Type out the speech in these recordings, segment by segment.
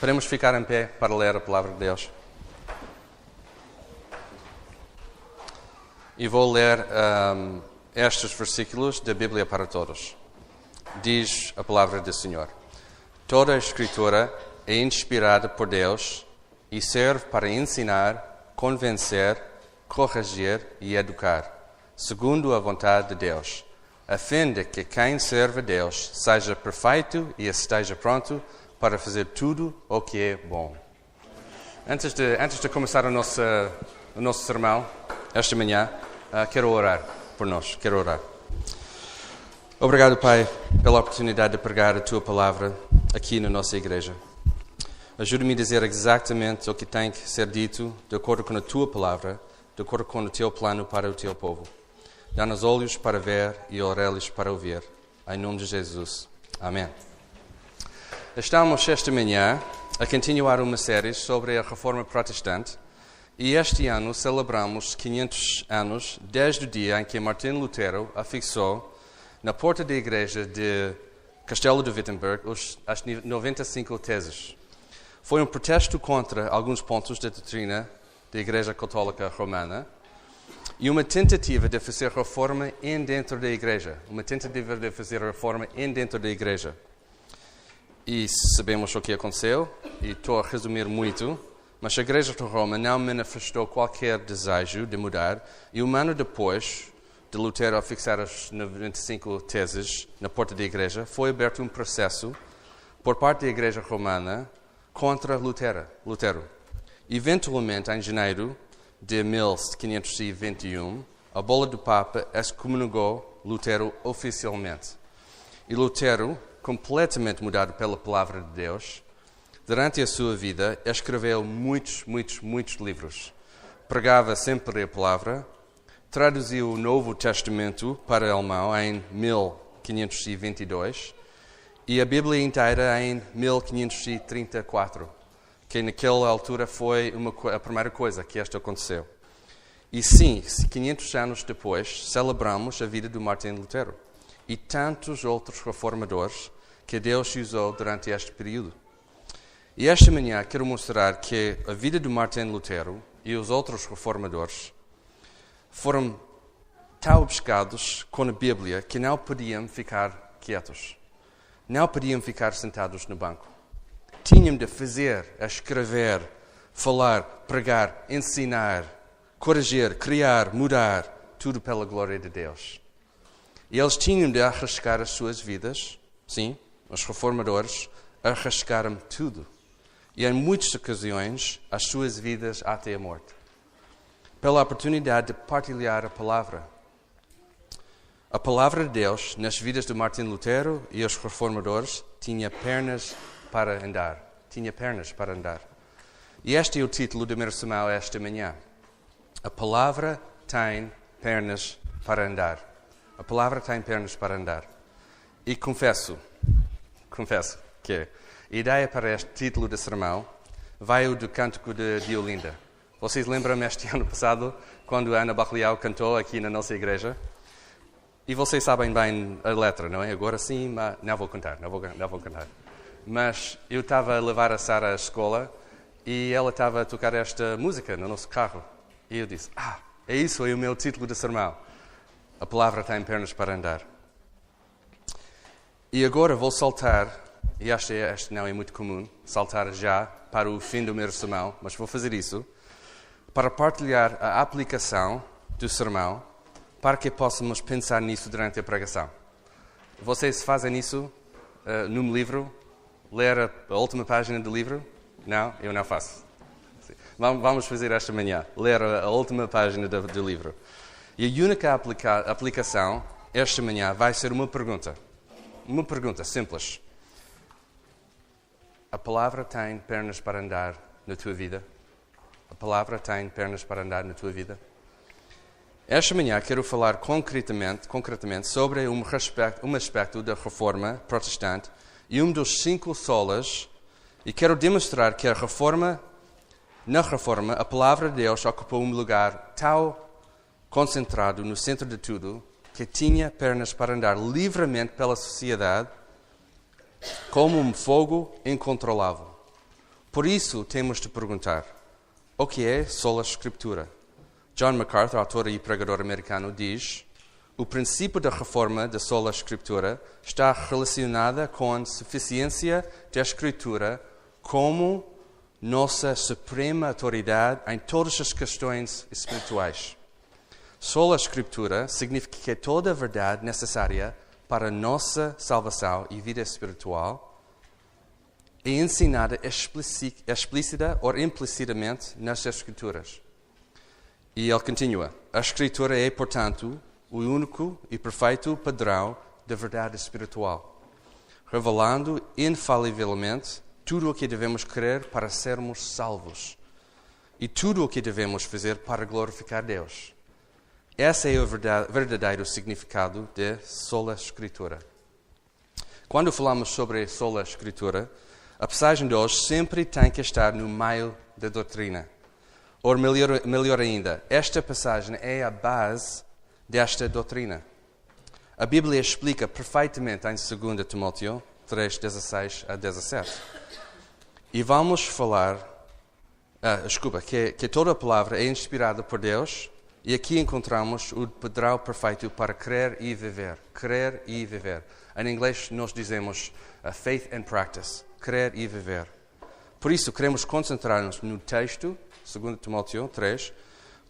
Podemos ficar em pé para ler a palavra de Deus. E vou ler um, estes versículos da Bíblia para todos. Diz a palavra do Senhor: Toda a Escritura é inspirada por Deus e serve para ensinar, convencer, corrigir e educar, segundo a vontade de Deus, a fim de que quem serve a Deus seja perfeito e esteja pronto para fazer tudo o que é bom. Antes de, antes de começar o nosso, o nosso sermão, esta manhã, uh, quero orar por nós. Quero orar. Obrigado, Pai, pela oportunidade de pregar a Tua palavra aqui na nossa igreja. Ajude-me a dizer exatamente o que tem que ser dito de acordo com a Tua palavra, de acordo com o Teu plano para o Teu povo. Dá-nos olhos para ver e orelhos para ouvir. Em nome de Jesus. Amém. Estamos esta manhã a continuar uma série sobre a reforma protestante e este ano celebramos 500 anos desde o dia em que Martin Lutero afixou na porta da igreja de Castelo de Wittenberg as 95 teses. Foi um protesto contra alguns pontos da doutrina da Igreja Católica Romana e uma tentativa de fazer reforma em dentro da igreja, uma tentativa de fazer reforma em dentro da igreja. E sabemos o que aconteceu, e estou a resumir muito, mas a Igreja de Roma não manifestou qualquer desejo de mudar, e um ano depois de Lutero fixar as 95 teses na porta da Igreja, foi aberto um processo por parte da Igreja Romana contra Lutero. Lutero. Eventualmente, em janeiro de 1521, a bola do Papa excomungou Lutero oficialmente. E Lutero completamente mudado pela palavra de Deus, durante a sua vida escreveu muitos, muitos, muitos livros. Pregava sempre a palavra, traduziu o Novo Testamento para alemão em 1522 e a Bíblia inteira em 1534, que naquela altura foi uma, a primeira coisa que isto aconteceu. E sim, 500 anos depois, celebramos a vida de Martin Lutero e tantos outros reformadores que Deus usou durante este período. E esta manhã quero mostrar que a vida de Martin Lutero e os outros reformadores foram tão obcecados com a Bíblia que não podiam ficar quietos. Não podiam ficar sentados no banco. Tinham de fazer, escrever, falar, pregar, ensinar, corrigir, criar, mudar, tudo pela glória de Deus. E eles tinham de arriscar as suas vidas, sim, os reformadores arriscaram tudo e, em muitas ocasiões, as suas vidas até a morte, pela oportunidade de partilhar a palavra. A palavra de Deus, nas vidas de Martin Lutero e os reformadores, tinha pernas para andar. Tinha pernas para andar. E este é o título do meu sermão esta manhã. A palavra tem pernas para andar. A palavra tem pernas para andar. E confesso, confesso que a ideia para este título de sermão veio do cântico de Diolinda. Vocês lembram-me este ano passado, quando Ana Bacliau cantou aqui na nossa igreja? E vocês sabem bem a letra, não é? Agora sim, mas não vou cantar, não vou, não vou cantar. Mas eu estava a levar a Sara à escola e ela estava a tocar esta música no nosso carro. E eu disse, ah, é isso, é o meu título de sermão. A palavra tem pernas para andar. E agora vou saltar, e acho que este não é muito comum, saltar já para o fim do meu sermão, mas vou fazer isso para partilhar a aplicação do sermão para que possamos pensar nisso durante a pregação. Vocês fazem isso uh, num livro? Ler a, última página do livro? Não? Eu não faço. Vamos fazer esta manhã, ler a, a última página do, do, livro. E a única aplica, aplicação esta manhã vai ser uma pergunta. Uma pergunta simples. A palavra tem pernas para andar na tua vida? A palavra tem pernas para andar na tua vida? Esta manhã quero falar concretamente, concretamente sobre um aspecto, um aspecto da reforma protestante e um dos cinco solas e quero demonstrar que a reforma, na reforma, a palavra de Deus ocupou um lugar tão concentrado no centro de tudo que tinha pernas para andar livremente pela sociedade como um fogo incontrolável. Por isso, temos de perguntar: o que é sola Escritura? John MacArthur, autor e pregador americano, diz: o princípio da reforma da sola Escritura está relacionada com a suficiência da Escritura como nossa suprema autoridade em todas as questões espirituais. Sola Escritura significa que toda a verdade necessária para a nossa salvação e vida espiritual é ensinada explícita ou implicitamente nas Escrituras. E ele continua: a Escritura é, portanto, o único e perfeito padrão da verdade espiritual, revelando infalivelmente tudo o que devemos crer para sermos salvos e tudo o que devemos fazer para glorificar Deus. Esse é o verdadeiro significado de sola escritura. Quando falamos sobre sola escritura, a passagem de hoje sempre tem que estar no meio da doutrina. Ou melhor, melhor ainda, esta passagem é a base desta doutrina. A Bíblia explica perfeitamente em 2 Timóteo 3, 16 a 17. E vamos falar, ah, desculpa, que, que toda a palavra é inspirada por Deus e aqui encontramos o padrão perfeito para crer e viver. Crer e viver. Em inglês nós dizemos uh, faith and practice. Crer e viver. Por isso queremos concentrar-nos no texto, 2 Timóteo 3,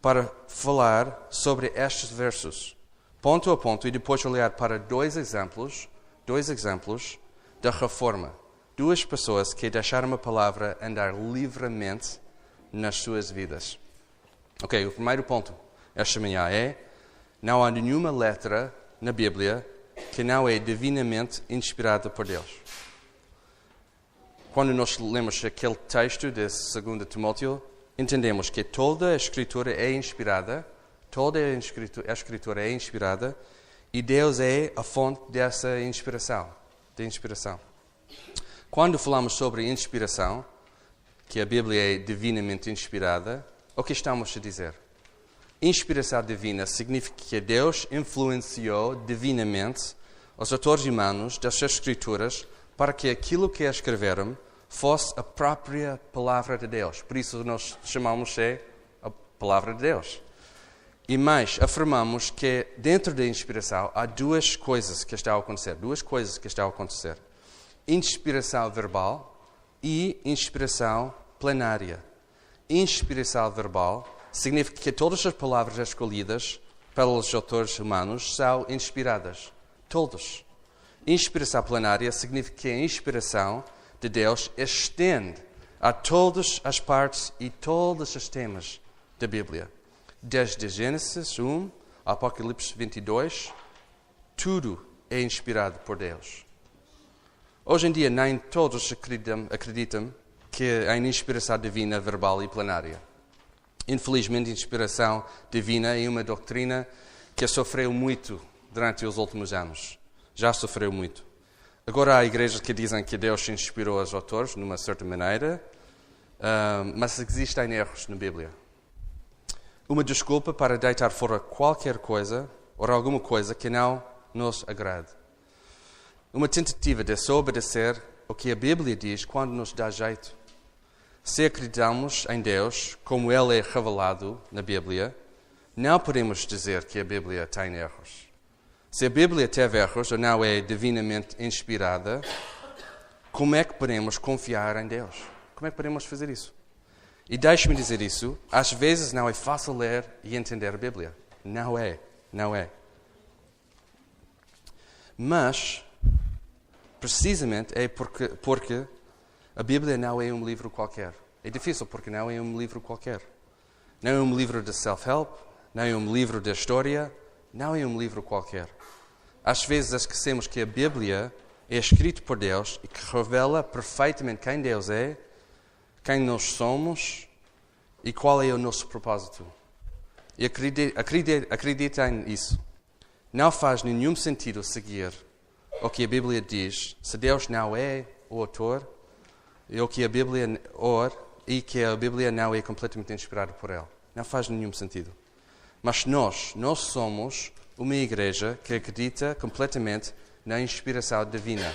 para falar sobre estes versos, ponto a ponto, e depois olhar para dois exemplos, dois exemplos da reforma. Duas pessoas que deixaram a palavra andar livremente nas suas vidas. Ok, o primeiro ponto esta manhã é: não há nenhuma letra na Bíblia que não é divinamente inspirada por Deus. Quando nós lemos aquele texto de 2 Timóteo, entendemos que toda a Escritura é inspirada, toda a Escritura, a escritura é inspirada e Deus é a fonte dessa inspiração, de inspiração. Quando falamos sobre inspiração, que a Bíblia é divinamente inspirada, o que estamos a dizer? Inspiração divina significa que Deus influenciou divinamente os autores humanos das Escrituras para que aquilo que escreveram fosse a própria palavra de Deus. Por isso nós chamamos é a palavra de Deus. E mais, afirmamos que dentro da inspiração há duas coisas que estão a acontecer, duas coisas que estão a acontecer. Inspiração verbal e inspiração plenária. Inspiração verbal significa que todas as palavras escolhidas pelos autores humanos são inspiradas. Todos. Inspiração plenária significa que a inspiração de Deus estende a todas as partes e todos os temas da Bíblia. Desde Gênesis 1 Apocalipse 22, tudo é inspirado por Deus. Hoje em dia, nem todos acreditam, acreditam que há inspiração divina verbal e plenária. Infelizmente, inspiração divina é uma doutrina que sofreu muito durante os últimos anos. Já sofreu muito. Agora há igrejas que dizem que Deus inspirou os autores de uma certa maneira, uh, mas existem erros na Bíblia. Uma desculpa para deitar fora qualquer coisa ou alguma coisa que não nos agrade. Uma tentativa de desobedecer o que a Bíblia diz quando nos dá jeito. Se acreditamos em Deus como Ele é revelado na Bíblia, não podemos dizer que a Bíblia tem erros. Se a Bíblia teve erros ou não é divinamente inspirada, como é que podemos confiar em Deus? Como é que podemos fazer isso? E deixe-me dizer isso, às vezes não é fácil ler e entender a Bíblia. Não é, não é. Mas, precisamente é porque, porque a Bíblia não é um livro qualquer. É difícil porque não é um livro qualquer. Não é um livro de self-help, não é um livro de história, não é um livro qualquer. Às vezes esquecemos que a Bíblia é escrita por Deus e que revela perfeitamente quem Deus é, quem nós somos e qual é o nosso propósito. E acreditem nisso. Não faz nenhum sentido seguir o que a Bíblia diz se Deus não é o autor e o que a Bíblia or e que a Bíblia não é completamente inspirada por ele. Não faz nenhum sentido. Mas nós, nós somos uma igreja que acredita completamente na inspiração divina.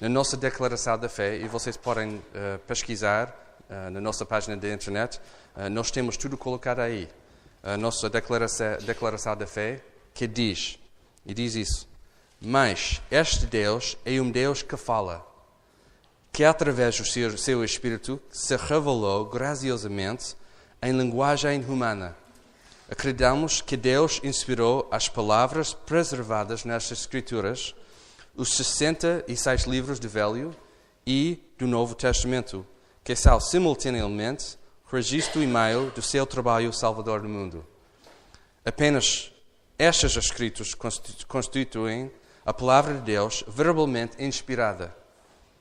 na nossa declaração da fé, e vocês podem uh, pesquisar uh, na nossa página da internet, uh, nós temos tudo colocado aí. A nossa declaração, declaração da fé, que diz, e diz isso, mas este Deus é um Deus que fala, que através do seu, seu Espírito se revelou graciosamente em linguagem humana. Acreditamos que Deus inspirou as palavras preservadas nestas Escrituras, os 66 livros do Velho e do Novo Testamento, que são simultaneamente registro e meio do seu trabalho salvador do mundo. Apenas estes escritos constituem a palavra de Deus verbalmente inspirada,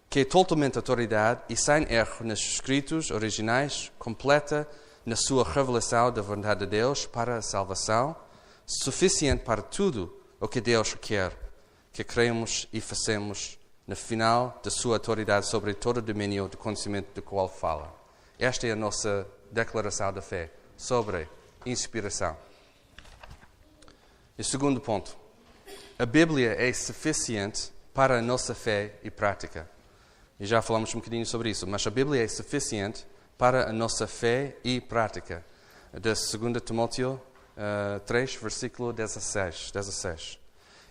que é totalmente autoridade e sem erro nos escritos originais, completa na sua revelação da vontade de Deus para a salvação, suficiente para tudo o que Deus quer que cremos e façamos no final da sua autoridade sobre todo o domínio do conhecimento do qual fala. Esta é a nossa declaração da fé sobre inspiração. E segundo ponto, a Bíblia é suficiente para a nossa fé e prática. E já falamos um bocadinho sobre isso, mas a Bíblia é suficiente para a nossa fé e prática. De 2 Timóteo uh, eh, 3, versículo 16, 16.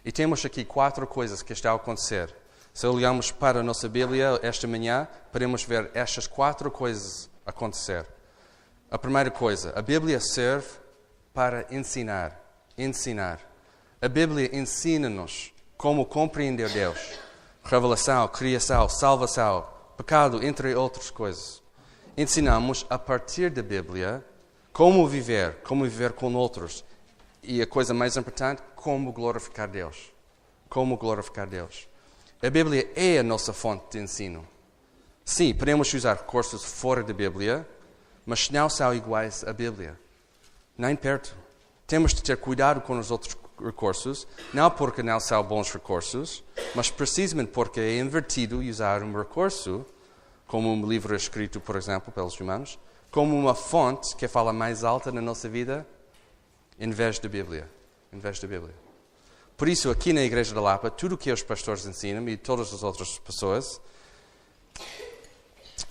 E temos aqui quatro coisas que estão a acontecer. Se olharmos para a nossa Bíblia esta manhã, podemos ver estas quatro coisas acontecer. A primeira coisa, a Bíblia serve para ensinar. Ensinar. A Bíblia ensina-nos como compreender Deus. Revelação, criação, salvação, pecado, entre outras coisas ensinamos a partir da Bíblia como viver, como viver com outros. E a coisa mais importante, como glorificar Deus. Como glorificar Deus. A Bíblia é a nossa fonte de ensino. Sim, podemos usar recursos fora da Bíblia, mas não são iguais à Bíblia. Nem perto. Temos de ter cuidado com os outros recursos, não porque não são bons recursos, mas precisamente porque é invertido usar um recurso como um livro escrito, por exemplo, pelos humanos, como uma fonte que fala mais alta na nossa vida, em vez da Bíblia. Em vez da Bíblia. Por isso, aqui na Igreja da Lapa, tudo o que os pastores ensinam e todas as outras pessoas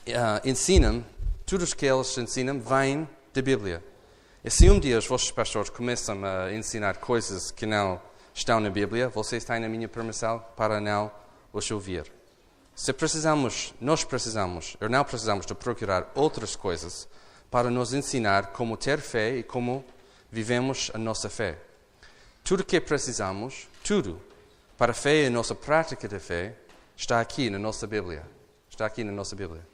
uh, ensinam, tudo o que eles ensinam vem da Bíblia. E se um dia os vossos pastores começam a ensinar coisas que não estão na Bíblia, vocês têm a minha permissão para não os ouvir. Se precisamos, nós precisamos, ou não precisamos de procurar outras coisas para nos ensinar como ter fé e como vivemos a nossa fé. Tudo que precisamos, tudo, para a fé e a nossa prática de fé, está aqui na nossa Bíblia. Está aqui na nossa Bíblia.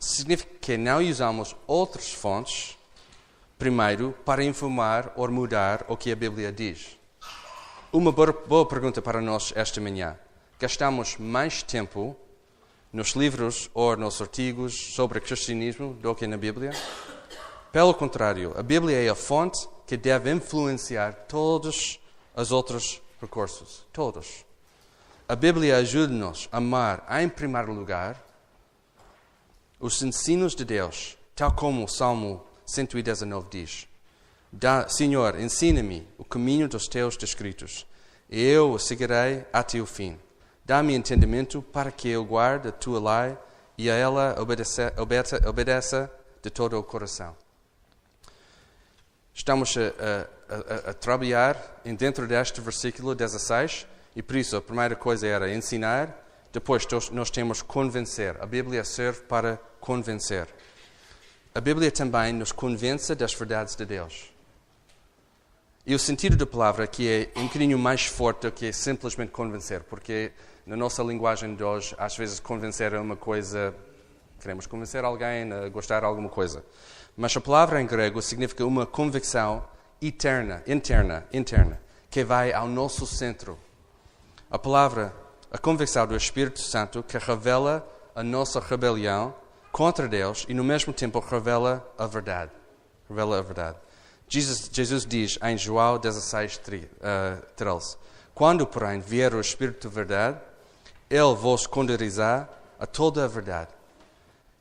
Significa que não usamos outras fontes, primeiro, para informar ou mudar o que a Bíblia diz. Uma boa pergunta para nós esta manhã. Gastamos mais tempo nos livros ou nos artigos sobre cristianismo do que na Bíblia. Pelo contrário, a Bíblia é a fonte que deve influenciar todos os outros recursos. Todos. A Bíblia ajuda-nos a amar, em primeiro lugar, os ensinos de Deus, tal como o Salmo 119 diz. Senhor, ensina-me o caminho dos teus descritos, e eu o seguirei até o fim. Dá-me entendimento para que eu guarde a tua lei e a ela obedeça, obedeça, obedeça de todo o coração. Estamos a, a, a, a trabalhar dentro deste versículo 16 e por isso a primeira coisa era ensinar, depois nós temos convencer. A Bíblia serve para convencer. A Bíblia também nos convence das verdades de Deus. E o sentido da palavra aqui é um bocadinho mais forte do que simplesmente convencer, porque na nossa linguagem de hoje, às vezes convencer é uma coisa. Queremos convencer alguém a gostar de alguma coisa. Mas a palavra em grego significa uma convicção eterna, interna, interna, que vai ao nosso centro. A palavra, a convicção do Espírito Santo que revela a nossa rebelião contra Deus e no mesmo tempo revela a verdade. Revela a verdade. Jesus, Jesus diz em João 16, 13: Quando, porém, vier o Espírito de verdade, ele vos conduzirá a toda a verdade.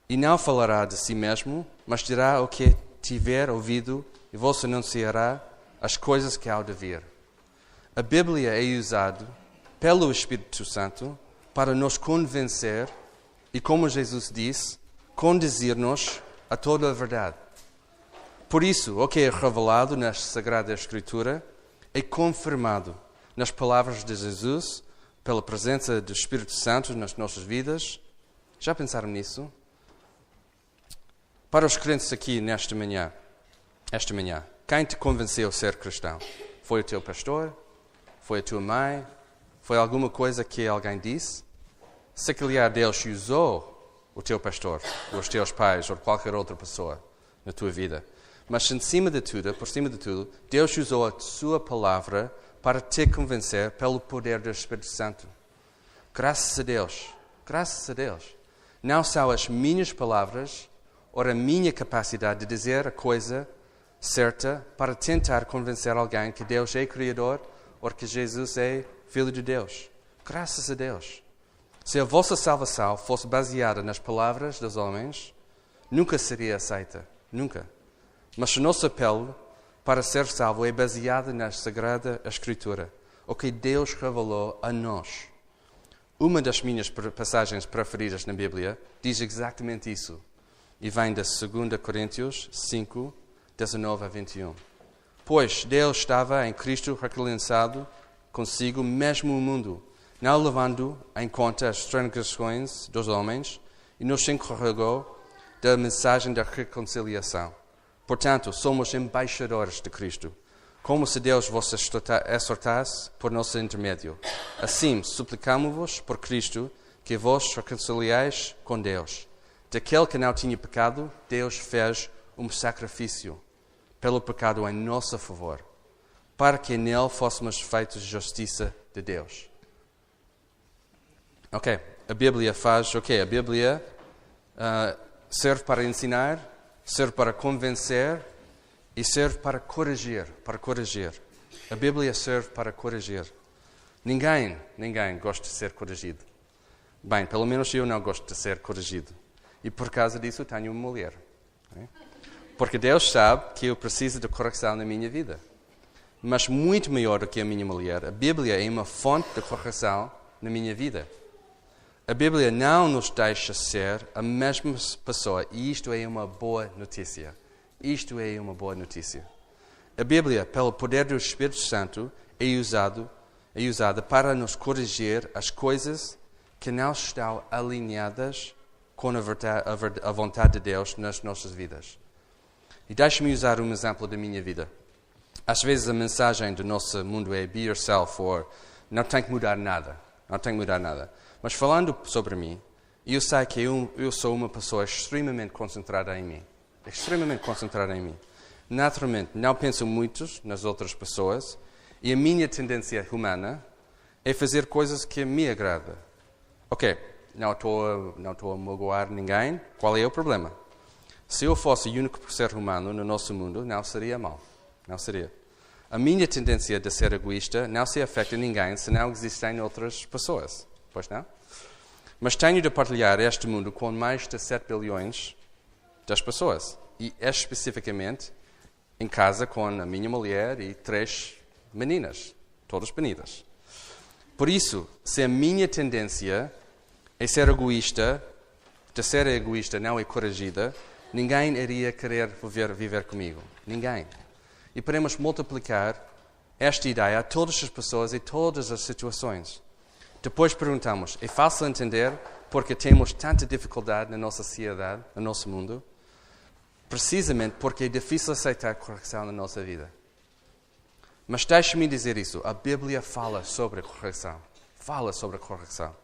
E não falará de si mesmo, mas dirá o que tiver ouvido e vos anunciará as coisas que há de vir. A Bíblia é usada pelo Espírito Santo para nos convencer e, como Jesus disse, conduzir-nos a toda a verdade. Por isso, o que é revelado na Sagrada Escritura é confirmado nas palavras de Jesus, pela presença do Espírito Santo nas nossas vidas. Já pensaram nisso? Para os crentes aqui nesta manhã, esta manhã, quem te convenceu a ser cristão? Foi o teu pastor? Foi a tua mãe? Foi alguma coisa que alguém disse? Se calhar Deus usou o teu pastor, ou os teus pais, ou qualquer outra pessoa na tua vida. Mas, em cima de tudo, por cima de tudo, Deus usou a sua palavra para te convencer pelo poder do Espírito Santo. Graças a Deus, graças a Deus. Não são as minhas palavras ou a minha capacidade de dizer a coisa certa para tentar convencer alguém que Deus é Criador ou que Jesus é Filho de Deus. Graças a Deus. Se a vossa salvação fosse baseada nas palavras dos homens, nunca seria aceita. Nunca. Mas o nosso apelo para ser salvo é baseado na Sagrada Escritura, o que Deus revelou a nós. Uma das minhas passagens preferidas na Bíblia diz exatamente isso. E vem da 2 Coríntios 5, 19 a 21. Pois Deus estava em Cristo reconciliado consigo mesmo o mundo não levando em conta as transgressões dos homens, e nos encarregou da mensagem da reconciliação. Portanto, somos embaixadores de Cristo, como se Deus vos exortasse por nosso intermédio. Assim, suplicamos-vos por Cristo que vos reconciliais com Deus. Daquele que não tinha pecado, Deus fez um sacrifício pelo pecado em nosso favor, para que nele fôssemos feitos justiça de Deus. Ok, a Bíblia faz o okay, A Bíblia uh, serve para ensinar, serve para convencer e serve para corrigir, para corrigir. A Bíblia serve para corrigir. Ninguém, ninguém gosta de ser corrigido. Bem, pelo menos eu não gosto de ser corrigido. E por causa disso tenho uma mulher. Porque Deus sabe que eu preciso de correção na minha vida. Mas muito maior do que a minha mulher, a Bíblia é uma fonte de correção na minha vida. A Bíblia não nos deixa ser a mesma pessoa e isto é uma boa notícia. Isto é uma boa notícia. A Bíblia, pelo poder do Espírito Santo, é, usado, é usada para nos corrigir as coisas que não estão alinhadas com a, vontade de Deus nas nossas vidas. E deixe-me usar um exemplo da minha vida. Às vezes a mensagem do nosso mundo é be yourself or não tem que mudar nada. Não tem que mudar nada. Mas falando sobre mim, eu sei que eu, eu sou uma pessoa extremamente concentrada em mim. Extremamente concentrada em mim. Naturalmente, não penso muito nas outras pessoas e a minha tendência humana é fazer coisas que me agradam. Ok, não estou, não estou a magoar ninguém, qual é o problema? Se eu fosse o único ser humano no nosso mundo, não seria mal. Não seria. A minha tendência de ser egoísta não se afeta ninguém se não existem outras pessoas. Pois não? Mas tenho de partilhar este mundo com mais de 7 bilhões das pessoas. E especificamente em casa com a minha mulher e três meninas, todas bonitas. Por isso, se a minha tendência é ser egoísta, de ser egoísta não é coragida, ninguém iria querer viver, viver comigo. Ninguém. E podemos multiplicar esta ideia a todas as pessoas e todas as situações. Depois perguntamos: é fácil entender porque temos tanta dificuldade na nossa sociedade, no nosso mundo? Precisamente porque é difícil aceitar correção na nossa vida. Mas deixe-me dizer isso: a Bíblia fala sobre a correção. Fala sobre a correção.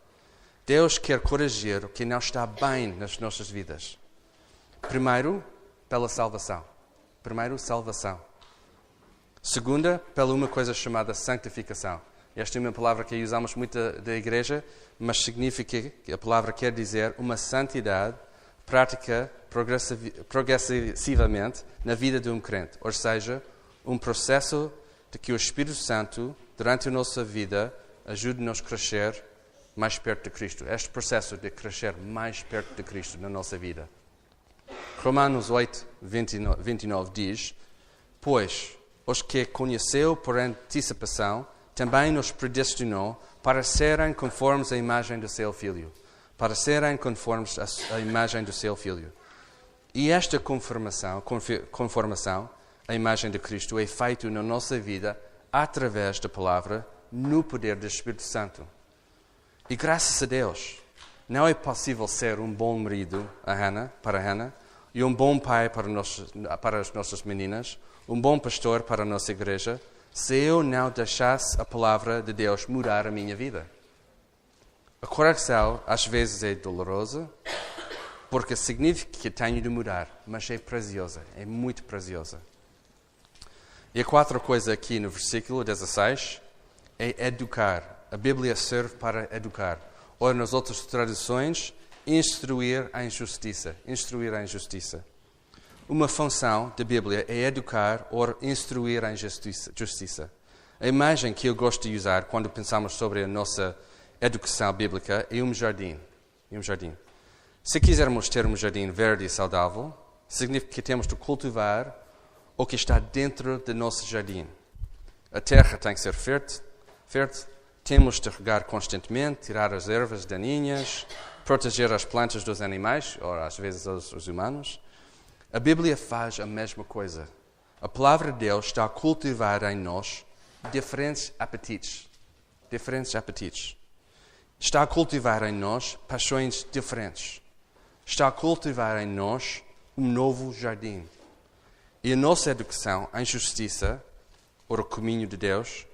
Deus quer corrigir o que não está bem nas nossas vidas. Primeiro, pela salvação. Primeiro, salvação. Segunda, pela uma coisa chamada santificação. Esta é uma palavra que usamos muito da igreja, mas significa que a palavra quer dizer uma santidade prática progressivamente na vida de um crente. Ou seja, um processo de que o Espírito Santo, durante a nossa vida, ajude-nos a crescer mais perto de Cristo. Este processo de crescer mais perto de Cristo na nossa vida. Romanos 8, 29, 29 diz: Pois os que conheceu por antecipação, também nos predestinou para serem conformes à imagem do seu Filho. Para serem conformes à imagem do seu Filho. E esta conformação, conformação à imagem de Cristo é feita na nossa vida através da palavra, no poder do Espírito Santo. E graças a Deus, não é possível ser um bom marido a Hannah, para Hannah e um bom pai para, para as nossas meninas, um bom pastor para a nossa igreja, se eu não deixasse a palavra de Deus mudar a minha vida. A correção às vezes é dolorosa, porque significa que tenho de mudar, mas é preciosa, é muito preciosa. E a quarta coisa aqui no versículo 16 é educar. A Bíblia serve para educar. Ou nas outras tradições, instruir a injustiça. Instruir a injustiça. Uma função da Bíblia é educar ou instruir a injustiça. A imagem que eu gosto de usar quando pensamos sobre a nossa educação bíblica é um jardim. É um jardim. Se quisermos ter um jardim verde e saudável, significa que temos de cultivar o que está dentro do nosso jardim. A terra tem que ser fértil, fértil, temos de regar constantemente, tirar as ervas daninhas, proteger as plantas dos animais, ou às vezes os humanos. A Bíblia faz a mesma coisa. A palavra de Deus está a cultivar em nós diferentes apetites. Diferentes apetites. Está a cultivar em nós paixões diferentes está a cultivar em nós um novo jardim. E a nossa educação em justiça, ou o caminho de Deus,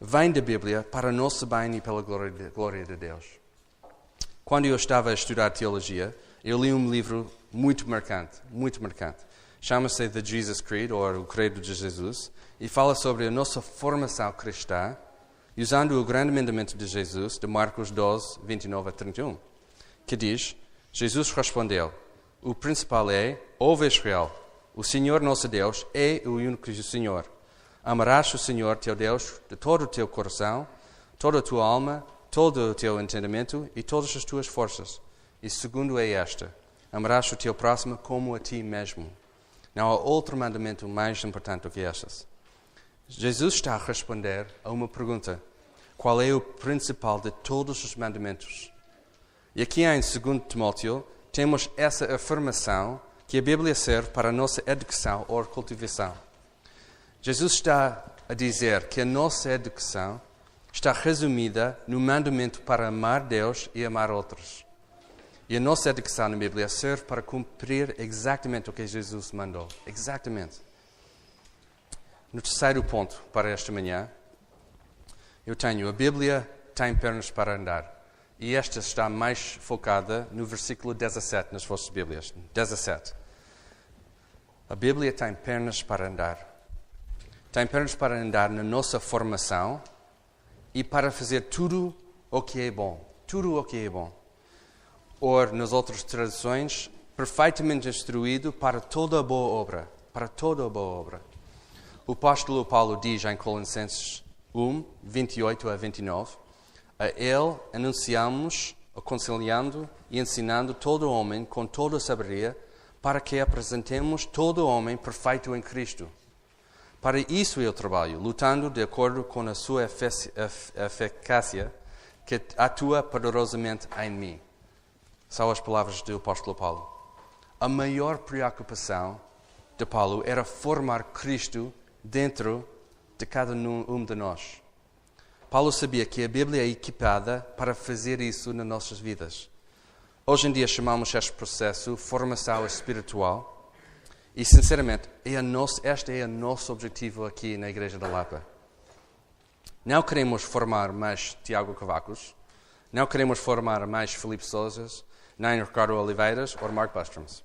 vem da Bíblia para o nosso bem e pela glória de Deus. Quando eu estava a estudar teologia, eu li um livro muito marcante, muito marcante. Chama-se The Jesus Creed, ou o Credo de Jesus, e fala sobre a nossa formação cristã, usando o grande mandamento de Jesus, de Marcos 12, 29 a 31, que diz: Jesus respondeu: O principal é, ouve Israel, o Senhor nosso Deus é o único Senhor. Amarás o Senhor teu Deus de todo o teu coração, toda a tua alma, todo o teu entendimento e todas as tuas forças. E segundo é esta: amarás o teu próximo como a ti mesmo. Não há outro mandamento mais importante do que estas. Jesus está a responder a uma pergunta: qual é o principal de todos os mandamentos? E aqui em 2 Timóteo temos essa afirmação que a Bíblia serve para a nossa educação ou cultivação. Jesus está a dizer que a nossa educação está resumida no mandamento para amar Deus e amar outros. E a nossa educação na Bíblia serve para cumprir exatamente o que Jesus mandou. Exatamente. No terceiro ponto para esta manhã, eu tenho a Bíblia tem pernas para andar. E esta está mais focada no versículo 17 nas vossas Bíblias. 17. A Bíblia tem pernas para andar. Tem pernas para andar na nossa formação e para fazer tudo o que é bom. Tudo o que é bom. Ou, nas outras traduções, perfeitamente instruído para toda boa obra. Para toda boa obra. O apóstolo Paulo diz em Colossenses 1, 28 a 29, a Ele anunciamos, aconselhando e ensinando todo homem com toda sabedoria, para que apresentemos todo homem perfeito em Cristo. Para isso eu trabalho, lutando de acordo com a sua eficácia, que atua poderosamente em mim. São as palavras do apóstolo Paulo. A maior preocupação de Paulo era formar Cristo dentro de cada um de nós. Paulo sabia que a Bíblia é equipada para fazer isso nas nossas vidas. Hoje em dia chamamos este processo formação espiritual e, sinceramente, é nosso, este é o nosso objetivo aqui na Igreja da Lapa. Não queremos formar mais Tiago Cavacos, não queremos formar mais Felipe Souzas, nem Ricardo Oliveiras ou Mark Bustroms.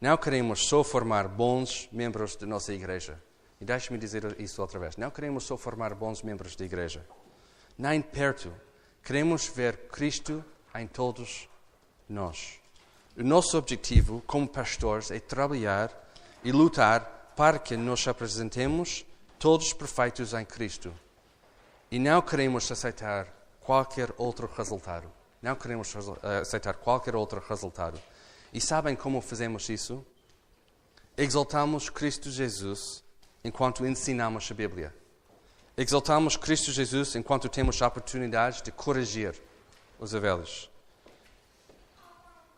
Não queremos só formar bons membros da nossa igreja. E deixe-me dizer isso outra vez. Não queremos só formar bons membros da igreja. Nem perto. Queremos ver Cristo em todos nós. O nosso objetivo como pastores é trabalhar e lutar para que nos apresentemos todos perfeitos em Cristo. E não queremos aceitar qualquer outro resultado. Não queremos aceitar qualquer outro resultado. E sabem como fazemos isso? Exaltamos Cristo Jesus enquanto ensinamos a Bíblia. Exaltamos Cristo Jesus enquanto temos a oportunidade de corrigir os velhos.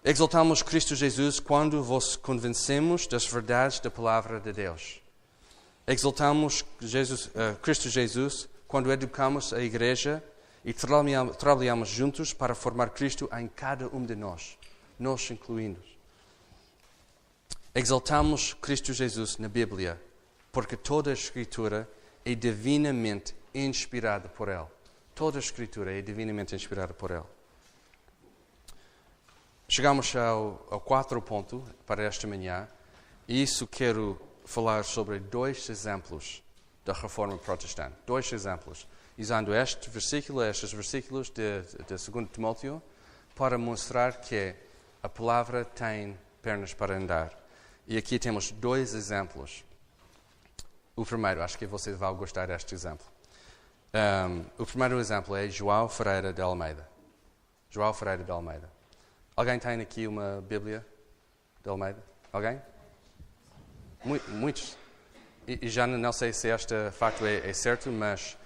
Exaltamos Cristo Jesus quando vos convencemos das verdades da palavra de Deus. Exaltamos Jesus, uh, Cristo Jesus quando educamos a igreja e trabalhamos juntos para formar Cristo em cada um de nós, nós incluindo. Exaltamos Cristo Jesus na Bíblia, porque toda a Escritura é divinamente inspirada por Ele. Toda a Escritura é divinamente inspirada por Ele. Chegamos ao, ao quarto ponto para esta manhã, e isso quero falar sobre dois exemplos da reforma protestante. Dois exemplos. Usando este versículo, estes versículos de, de 2 Timóteo, para mostrar que a palavra tem pernas para andar. E aqui temos dois exemplos. O primeiro, acho que vocês vão gostar deste exemplo. Um, o primeiro exemplo é João Ferreira de Almeida. João Ferreira de Almeida. Alguém tem aqui uma Bíblia de Almeida? Alguém? Muitos. E, já não sei se este facto é, é, certo, mas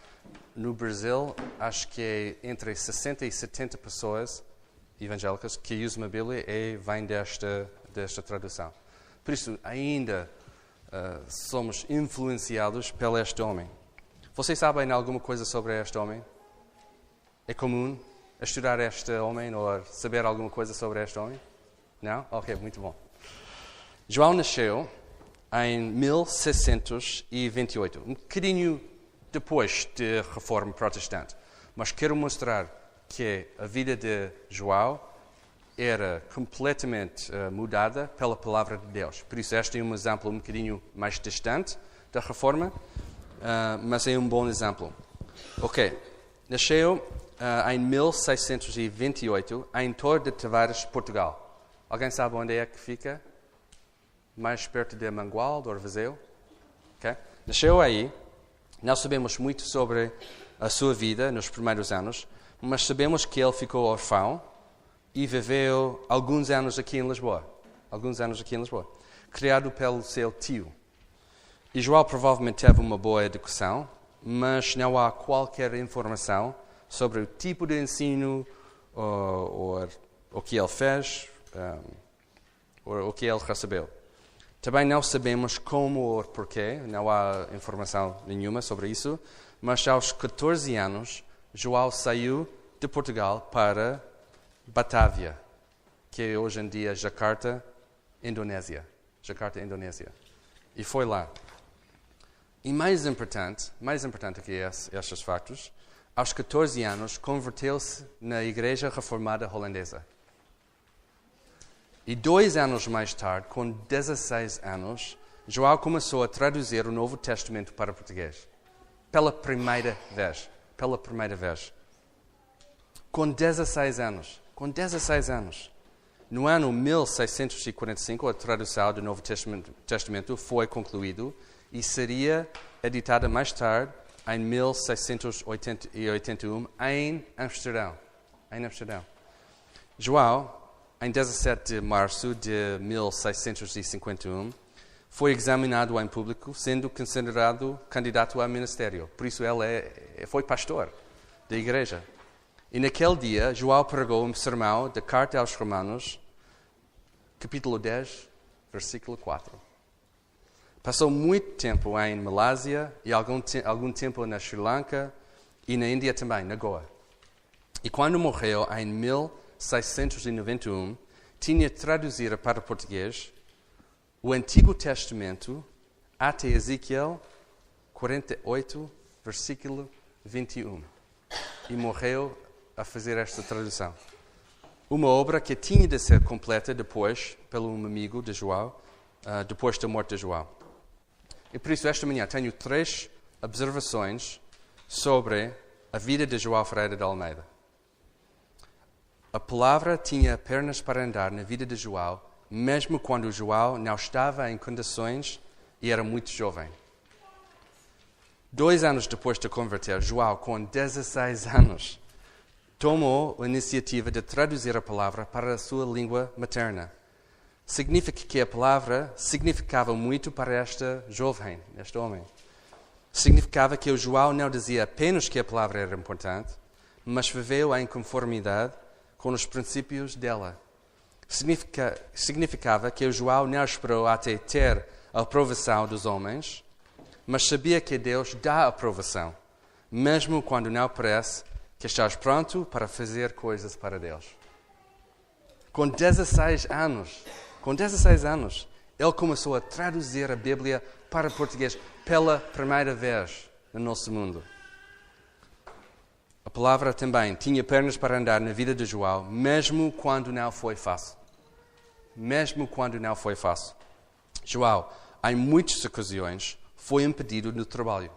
no Brasil acho que é entre 60 e 70 pessoas evangélicas que usam a Bíblia e vêm desta, desta tradução. Por isso, ainda uh, somos influenciados pelo este homem. Vocês sabem alguma coisa sobre este homem? É comum estudar este homem ou saber alguma coisa sobre este homem? Não? Ok, muito bom. João nasceu em 1628, um bocadinho depois da Reforma Protestante. Mas quero mostrar que a vida de João era completamente uh, mudada pela palavra de Deus. Por isso, este é um exemplo um bocadinho mais distante da Reforma, uh, mas é um bom exemplo. Ok, nasceu uh, em 1628 em Torre de Tavares, Portugal. Alguém sabe onde é que fica? mais perto de Mangualde, Orvezeu. Okay? Nasceu aí. Não sabemos muito sobre a sua vida nos primeiros anos, mas sabemos que ele ficou órfão e viveu alguns anos aqui em Lisboa. Alguns anos aqui em Lisboa. Criado pelo seu tio. E João provavelmente teve uma boa educação, mas não há qualquer informação sobre o tipo de ensino ou, ou o que ele fez um, ou o que ele recebeu. Também não sabemos como ou porquê, não há informação nenhuma sobre isso, mas aos 14 anos, João saiu de Portugal para Batavia, que é hoje em dia Jakarta, Indonésia. Jakarta, Indonésia. E foi lá. E mais importante, mais importante que estes factos, aos 14 anos converteu-se na Igreja Reformada Holandesa. E dois anos mais tarde, com 16 anos, João começou a traduzir o Novo Testamento para português. Pela primeira vez. Pela primeira vez. Com 16 anos. Com 16 anos. No ano 1645, a tradução do Novo Testamento, foi concluída e seria editada mais tarde, em 1681, em Amsterdão. Em Amsterdão. João em 17 de março de 1651, foi examinado em público, sendo considerado candidato a ministério. Por isso, ele é, foi pastor da igreja. E naquele dia, João pregou um sermão da Carta aos Romanos, capítulo 10, versículo 4. Passou muito tempo em Malásia e algum, te algum tempo na Sri Lanka e na Índia também, na Goa. E quando morreu em 1651, 691, tinha traduzido para português o Antigo Testamento até Ezequiel 48, versículo 21. E morreu a fazer esta tradução. Uma obra que tinha de ser completa depois, pelo um amigo de João, uh, depois da morte de João. E por isso, esta manhã, tenho três observações sobre a vida de João Ferreira de Almeida. A palavra tinha pernas para andar na vida de João, mesmo quando João não estava em condições e era muito jovem. Dois anos depois de converter, João, com 16 anos, tomou a iniciativa de traduzir a palavra para a sua língua materna. Significa que a palavra significava muito para esta jovem, este homem. Significava que o João não dizia apenas que a palavra era importante, mas viveu em conformidade com os princípios dela. Significa, significava que João não esperou até ter a aprovação dos homens, mas sabia que Deus dá aprovação, mesmo quando não parece que estás pronto para fazer coisas para Deus. Com 16 anos, com 16 anos, ele começou a traduzir a Bíblia para português pela primeira vez no nosso mundo. A palavra também tinha pernas para andar na vida de João, mesmo quando não foi fácil. Mesmo quando não foi fácil. João, em muitas ocasiões, foi impedido no trabalho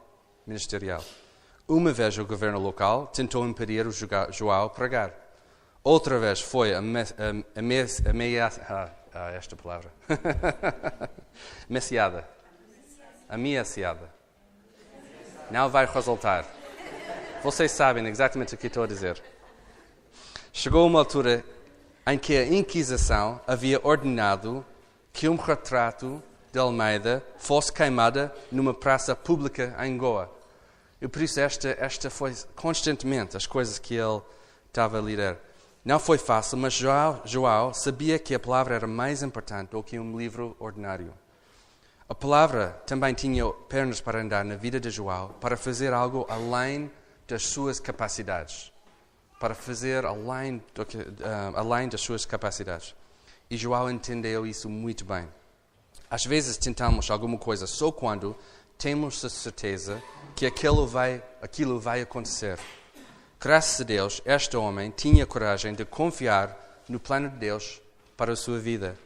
ministerial. Uma vez o governo local tentou impedir o João pregar. Outra vez foi ameaçada. Ah, ah, esta palavra. Ameaçada. Ameaçada. Não vai resultar. Vocês sabem exatamente o que estou a dizer. Chegou uma altura em que a Inquisição havia ordenado que um retrato de Almeida fosse queimada numa praça pública em Goa. E por isso esta, esta foi constantemente as coisas que ele estava a ler. Não foi fácil, mas João, João sabia que a palavra era mais importante do que um livro ordinário. A palavra também tinha pernas para andar na vida de João, para fazer algo além das suas capacidades. Para fazer além, do que, uh, além das suas capacidades. E João entendeu isso muito bem. Às vezes tentamos alguma coisa só quando temos a certeza que aquilo vai, aquilo vai acontecer. Graças a Deus, este homem tinha coragem de confiar no plano de Deus para a sua vida.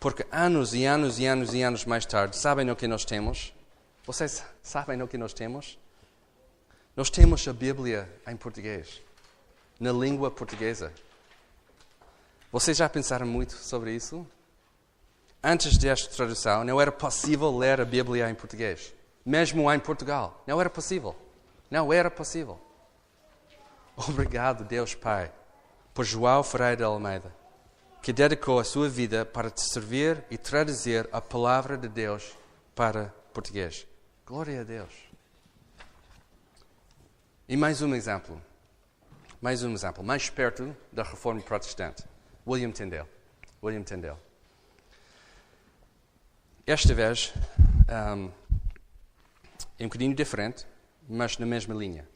Porque anos e anos e anos e anos mais tarde, sabem o que nós temos? Vocês sabem o que nós temos? Nós temos a Bíblia em português, na língua portuguesa. Vocês já pensaram muito sobre isso? Antes desta tradução, não era possível ler a Bíblia em português mesmo em Portugal. Não era possível. Não era possível. Obrigado, Deus Pai, por João Ferreira de Almeida, que dedicou a sua vida para te servir e traduzir a palavra de Deus para português. Glória a Deus. E mais um exemplo. Mais um exemplo, mais perto da reforma protestante. William Tyndale. William Tyndale. Esta vez, um, é um bocadinho diferente, mas na mesma linha.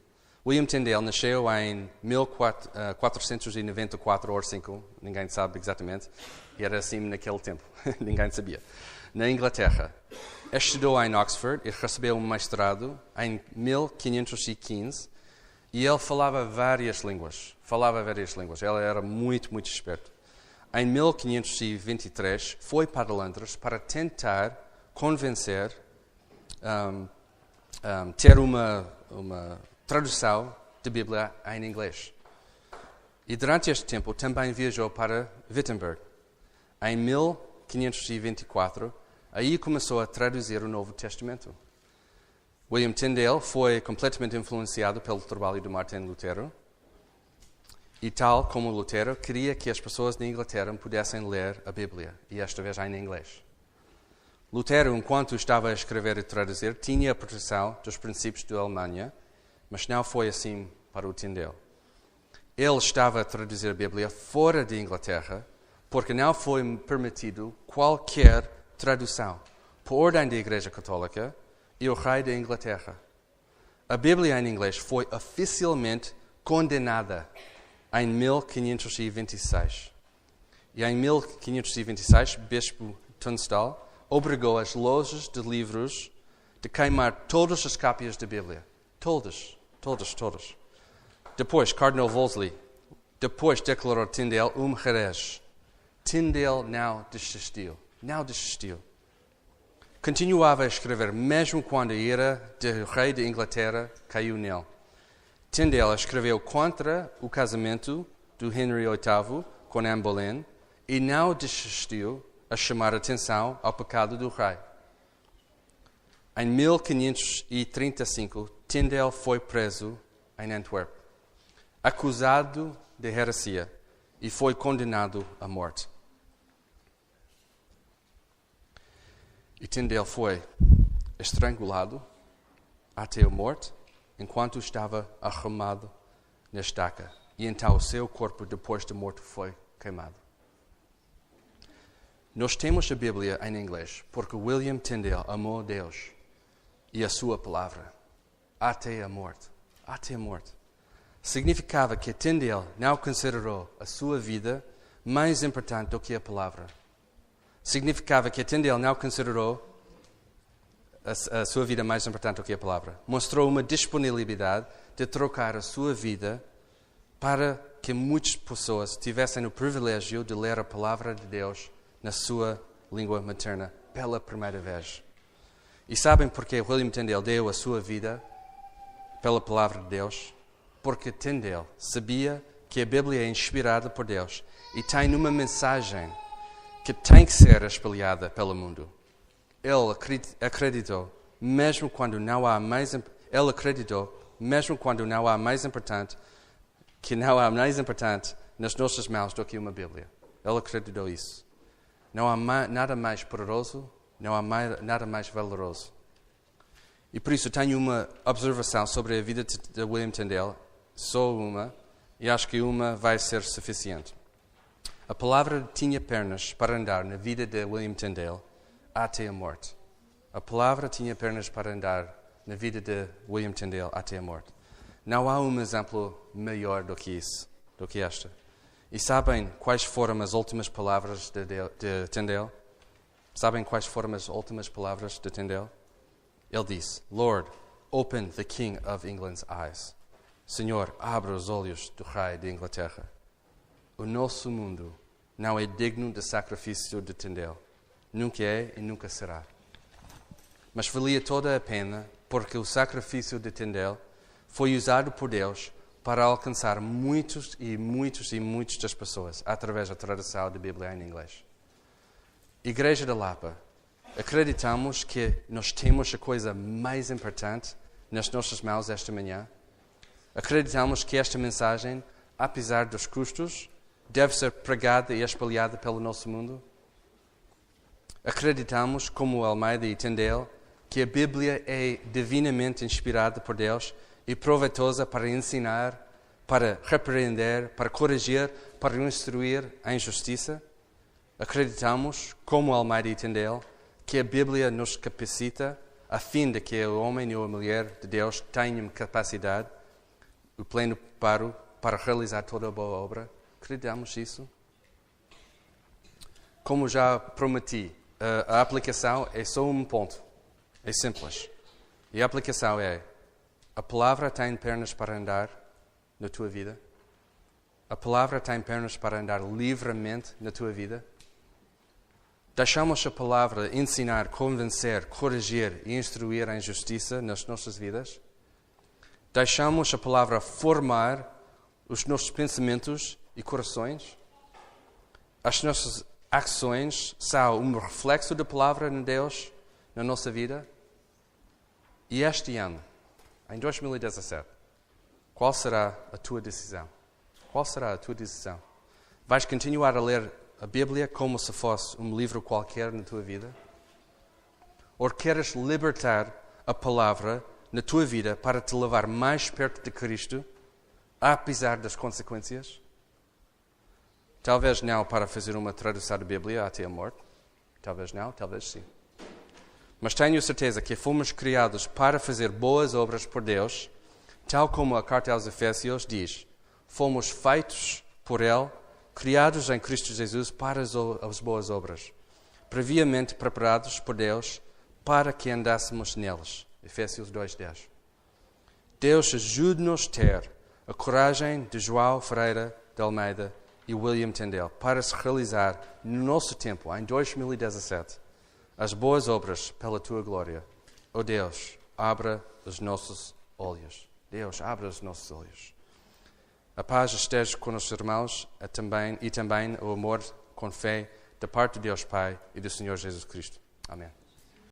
William Tyndale nasceu em 1494 ou 5, ninguém sabe exatamente, e era assim naquele tempo, ninguém sabia, na Inglaterra. Estudou em Oxford e recebeu um mestrado em 1515 e ele falava várias línguas, falava várias línguas, ele era muito, muito esperto. Em 1523 foi para Londres para tentar convencer um, um, ter uma, uma tradução da Bíblia em inglês. E durante este tempo também viajou para Wittenberg. Em 1524, aí começou a traduzir o Novo Testamento. William Tyndale foi completamente influenciado pelo trabalho de Martin Lutero. E tal como Lutero, queria que as pessoas na Inglaterra pudessem ler a Bíblia, e esta vez em inglês. Lutero, enquanto estava a escrever e traduzir, tinha a proteção dos princípios da Alemanha, mas não foi assim para o Tyndale. Ele estava a traduzir a Bíblia fora de Inglaterra, porque não foi permitido qualquer tradução, por ordem da Igreja Católica e o rei da Inglaterra. A Bíblia em inglês foi oficialmente condenada em 1526. E em 1526, Bispo Tunstall obrigou as lojas de livros de queimar todas as cópias da Bíblia. Todas, todas, todas. Depois, Cardinal Wolsey, depois declarou Tyndale um herege. Tyndale não desistiu. Não desistiu. Continuava a escrever, mesmo quando a ira do rei da Inglaterra caiu nele. Tyndale escreveu contra o casamento do Henry VIII com Anne Boleyn e não desistiu a chamar atenção ao pecado do rei. Em 1535, Tyndale foi preso em Antwerp, acusado de heresia e foi condenado à morte. E Tyndale foi estrangulado, até a morte, enquanto estava arrumado na estaca. E então o seu corpo, depois de morto, foi queimado. Nós temos a Bíblia em inglês porque William Tyndale amou Deus e a sua palavra até a morte. Até a morte. Significava que Tyndale não considerou a sua vida mais importante do que a palavra. Significava que Tyndale não considerou a, a sua vida mais importante do que a palavra. Mostrou uma disponibilidade de trocar a sua vida para que muitas pessoas tivessem o privilégio de ler a palavra de Deus na sua língua materna pela primeira vez. E sabem porque William Tyndale deu a sua vida pela palavra de Deus? Porque Tyndale sabia que a Bíblia é inspirada por Deus e tem uma mensagem que tem que ser espalhada pelo mundo. Ele acreditou, mesmo quando não há mais ele acreditou, mesmo quando não há mais importante, que não há mais importante nas nossas mãos do que uma Bíblia. Ele acreditou isso. Não há nada mais poderoso, não há mais, nada mais valoroso. E por isso tenho uma observação sobre a vida de William Tyndale, só uma, e acho que uma vai ser suficiente. A palavra tinha pernas para andar na vida de William Tyndale até a morte. A palavra tinha pernas para andar na vida de William Tyndale até a morte. Não há um exemplo melhor do que isso, do que esta. E sabem quais foram as últimas palavras de, de, de Tyndale? Sabem quais foram as últimas palavras de Tyndale? Ele disse: Lord, open the King of England's eyes. Senhor, abra os olhos do rei de Inglaterra. O nosso mundo não é digno de sacrifício de Tyndale. Nunca é e nunca será. Mas valia toda a pena porque o sacrifício de Tyndale foi usado por Deus para alcançar muitos e muitos e muitas das pessoas através da tradução da Bíblia em inglês. Igreja da Lapa, acreditamos que nós temos a coisa mais importante nas nossas mãos esta manhã? Acreditamos que esta mensagem, apesar dos custos, deve ser pregada e espalhada pelo nosso mundo? Acreditamos, como Almeida e Tyndale, que a Bíblia é divinamente inspirada por Deus e proveitosa para ensinar, para repreender, para corrigir, para instruir em justiça? Acreditamos, como Almeida e Tyndale, que a Bíblia nos capacita a fim de que o homem e a mulher de Deus tenham capacidade, o pleno paro, para realizar toda a boa obra? Acreditamos isso? Como já prometi, a aplicação é só um ponto. É simples. E a aplicação é a palavra tem pernas para andar na tua vida? A palavra tem pernas para andar livremente na tua vida? Deixamos a palavra ensinar, convencer, corrigir e instruir em justiça nas nossas vidas? Deixamos a palavra formar os nossos pensamentos e corações? As nossas ações são um reflexo da palavra de Deus na nossa vida? E este ano, em 2017, qual será a tua decisão? Qual será a tua decisão? Vais continuar a ler a Bíblia como se fosse um livro qualquer na tua vida? Ou queres libertar a palavra na tua vida para te levar mais perto de Cristo, apesar das consequências? Talvez não para fazer uma tradução da Bíblia até a morte. Talvez não, talvez sim. Mas tenho certeza que fomos criados para fazer boas obras por Deus, tal como a carta aos Efésios diz: fomos feitos por Ele, criados em Cristo Jesus para as boas obras, previamente preparados por Deus para que andássemos neles. Efésios 2:10. Deus ajude-nos a ter a coragem de João Ferreira de Almeida e William Tyndale para se realizar no nosso tempo, em 2017 as boas obras pela tua glória. Oh Deus, abra os nossos olhos. Deus, abra os nossos olhos. A paz esteja com os irmãos também, e também o amor com fé da parte de Deus Pai e do Senhor Jesus Cristo. Amém.